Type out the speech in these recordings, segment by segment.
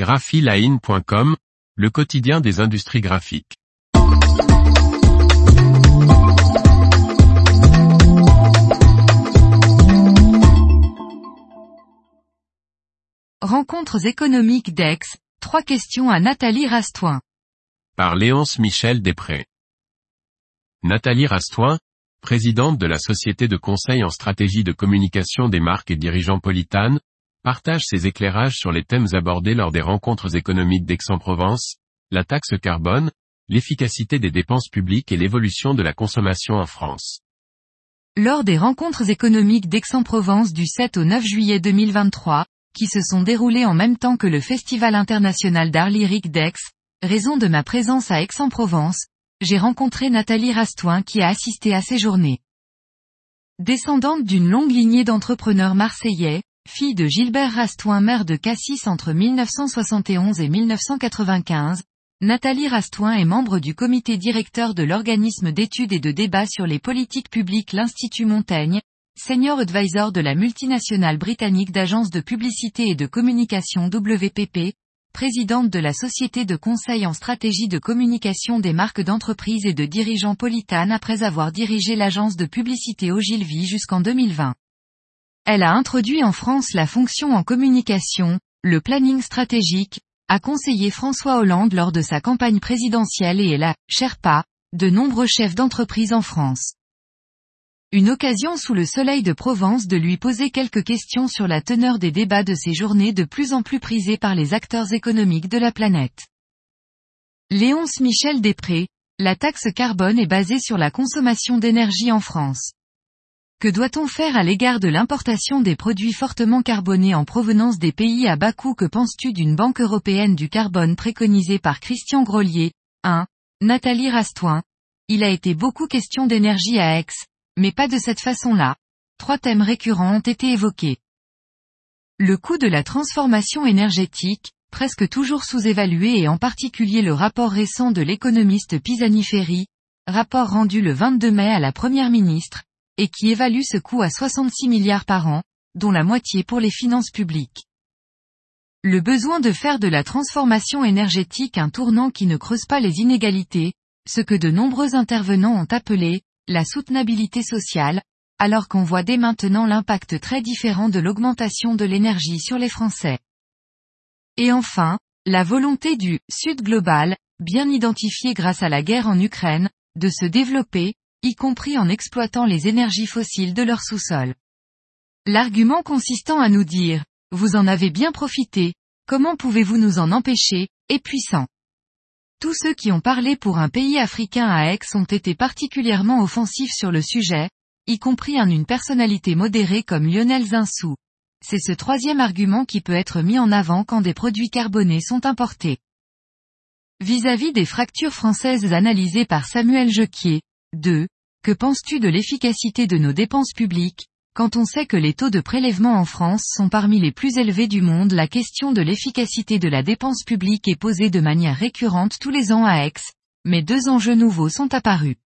graphiline.com, le quotidien des industries graphiques. Rencontres économiques d'Aix, trois questions à Nathalie Rastoin. Par Léonce Michel Després. Nathalie Rastoin, présidente de la société de conseil en stratégie de communication des marques et dirigeants Politane, partage ses éclairages sur les thèmes abordés lors des rencontres économiques d'Aix-en-Provence, la taxe carbone, l'efficacité des dépenses publiques et l'évolution de la consommation en France. Lors des rencontres économiques d'Aix-en-Provence du 7 au 9 juillet 2023, qui se sont déroulées en même temps que le Festival international d'art lyrique d'Aix, raison de ma présence à Aix-en-Provence, j'ai rencontré Nathalie Rastoin qui a assisté à ces journées. Descendante d'une longue lignée d'entrepreneurs marseillais, fille de Gilbert Rastoin maire de Cassis entre 1971 et 1995, Nathalie Rastoin est membre du comité directeur de l'organisme d'études et de débat sur les politiques publiques l'Institut Montaigne, senior advisor de la multinationale britannique d'agences de publicité et de communication WPP, présidente de la société de conseil en stratégie de communication des marques d'entreprise et de dirigeants Politane après avoir dirigé l'agence de publicité Ogilvy jusqu'en 2020. Elle a introduit en France la fonction en communication, le planning stratégique, a conseillé François Hollande lors de sa campagne présidentielle et est la Sherpa de nombreux chefs d'entreprise en France. Une occasion sous le soleil de Provence de lui poser quelques questions sur la teneur des débats de ces journées de plus en plus prisées par les acteurs économiques de la planète. Léonce Michel Després, la taxe carbone est basée sur la consommation d'énergie en France. Que doit-on faire à l'égard de l'importation des produits fortement carbonés en provenance des pays à bas coût? Que penses-tu d'une banque européenne du carbone préconisée par Christian Grolier? 1. Nathalie Rastoin. Il a été beaucoup question d'énergie à Aix, mais pas de cette façon-là. Trois thèmes récurrents ont été évoqués. Le coût de la transformation énergétique, presque toujours sous-évalué et en particulier le rapport récent de l'économiste Pisani-Ferry, rapport rendu le 22 mai à la Première ministre, et qui évalue ce coût à 66 milliards par an, dont la moitié pour les finances publiques. Le besoin de faire de la transformation énergétique un tournant qui ne creuse pas les inégalités, ce que de nombreux intervenants ont appelé, la soutenabilité sociale, alors qu'on voit dès maintenant l'impact très différent de l'augmentation de l'énergie sur les Français. Et enfin, la volonté du Sud global, bien identifié grâce à la guerre en Ukraine, de se développer, y compris en exploitant les énergies fossiles de leur sous-sol. L'argument consistant à nous dire, vous en avez bien profité, comment pouvez-vous nous en empêcher, est puissant. Tous ceux qui ont parlé pour un pays africain à Aix ont été particulièrement offensifs sur le sujet, y compris un une personnalité modérée comme Lionel Zinsou. C'est ce troisième argument qui peut être mis en avant quand des produits carbonés sont importés. Vis-à-vis des fractures françaises analysées par Samuel Jequier, 2. Que penses-tu de l'efficacité de nos dépenses publiques, quand on sait que les taux de prélèvement en France sont parmi les plus élevés du monde, la question de l'efficacité de la dépense publique est posée de manière récurrente tous les ans à Aix, mais deux enjeux nouveaux sont apparus.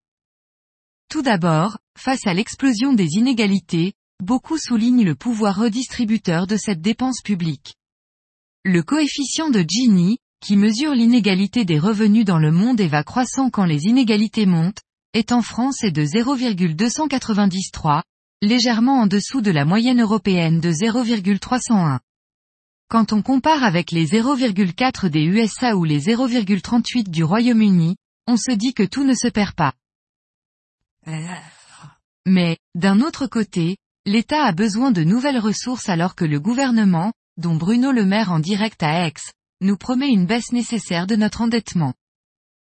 Tout d'abord, face à l'explosion des inégalités, beaucoup soulignent le pouvoir redistributeur de cette dépense publique. Le coefficient de Gini, qui mesure l'inégalité des revenus dans le monde et va croissant quand les inégalités montent, est en France et de 0,293, légèrement en dessous de la moyenne européenne de 0,301. Quand on compare avec les 0,4 des USA ou les 0,38 du Royaume-Uni, on se dit que tout ne se perd pas. Mais, d'un autre côté, l'État a besoin de nouvelles ressources alors que le gouvernement, dont Bruno Le Maire en direct à Aix, nous promet une baisse nécessaire de notre endettement.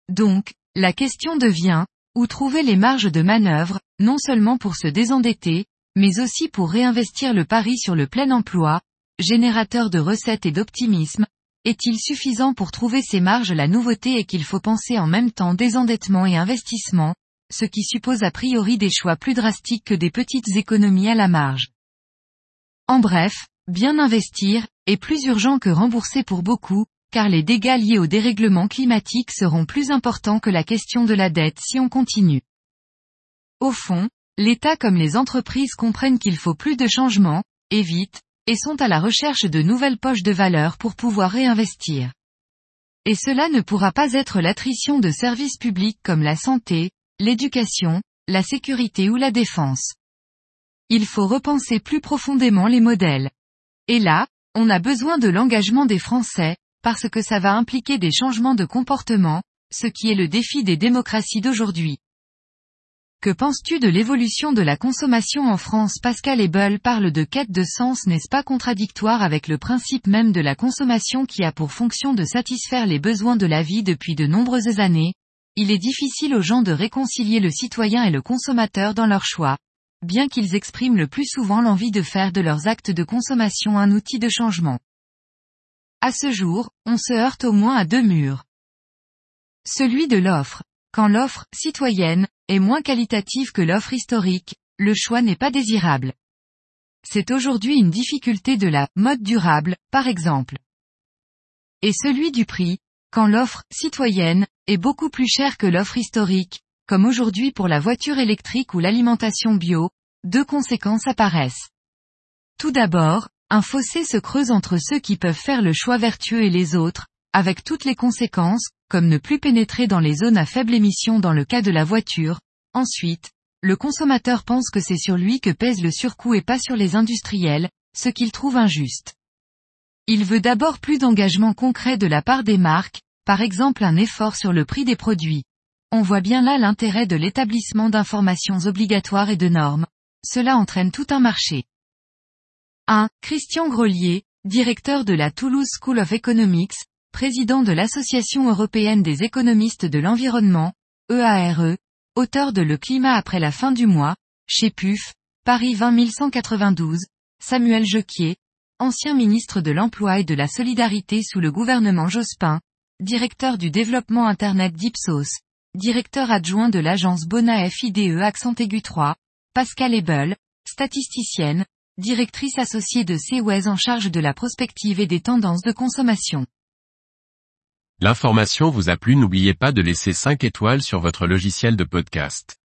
Donc, la question devient, où trouver les marges de manœuvre, non seulement pour se désendetter, mais aussi pour réinvestir le pari sur le plein emploi, générateur de recettes et d'optimisme, est-il suffisant pour trouver ces marges La nouveauté est qu'il faut penser en même temps désendettement et investissement, ce qui suppose a priori des choix plus drastiques que des petites économies à la marge. En bref, bien investir, est plus urgent que rembourser pour beaucoup, car les dégâts liés au dérèglement climatique seront plus importants que la question de la dette si on continue. Au fond, l'État comme les entreprises comprennent qu'il faut plus de changements, et vite, et sont à la recherche de nouvelles poches de valeur pour pouvoir réinvestir. Et cela ne pourra pas être l'attrition de services publics comme la santé, l'éducation, la sécurité ou la défense. Il faut repenser plus profondément les modèles. Et là, on a besoin de l'engagement des Français, parce que ça va impliquer des changements de comportement, ce qui est le défi des démocraties d'aujourd'hui. Que penses-tu de l'évolution de la consommation en France? Pascal Ebel parle de quête de sens n'est-ce pas contradictoire avec le principe même de la consommation qui a pour fonction de satisfaire les besoins de la vie depuis de nombreuses années? Il est difficile aux gens de réconcilier le citoyen et le consommateur dans leur choix, bien qu'ils expriment le plus souvent l'envie de faire de leurs actes de consommation un outil de changement. À ce jour, on se heurte au moins à deux murs. Celui de l'offre. Quand l'offre, citoyenne, est moins qualitative que l'offre historique, le choix n'est pas désirable. C'est aujourd'hui une difficulté de la mode durable, par exemple. Et celui du prix, quand l'offre citoyenne est beaucoup plus chère que l'offre historique, comme aujourd'hui pour la voiture électrique ou l'alimentation bio, deux conséquences apparaissent. Tout d'abord, un fossé se creuse entre ceux qui peuvent faire le choix vertueux et les autres, avec toutes les conséquences, comme ne plus pénétrer dans les zones à faible émission dans le cas de la voiture. Ensuite, le consommateur pense que c'est sur lui que pèse le surcoût et pas sur les industriels, ce qu'il trouve injuste. Il veut d'abord plus d'engagement concret de la part des marques, par exemple un effort sur le prix des produits. On voit bien là l'intérêt de l'établissement d'informations obligatoires et de normes. Cela entraîne tout un marché. 1. Christian Grelier, directeur de la Toulouse School of Economics, président de l'Association européenne des économistes de l'environnement, EARE, auteur de Le climat après la fin du mois, chez PUF, Paris 20192, Samuel Jequier, ancien ministre de l'Emploi et de la Solidarité sous le gouvernement Jospin, directeur du développement Internet d'Ipsos, directeur adjoint de l'agence Bona FIDE Accent Aigu 3, Pascal Ebel, statisticienne, directrice associée de CEWES en charge de la prospective et des tendances de consommation. L'information vous a plu n'oubliez pas de laisser 5 étoiles sur votre logiciel de podcast.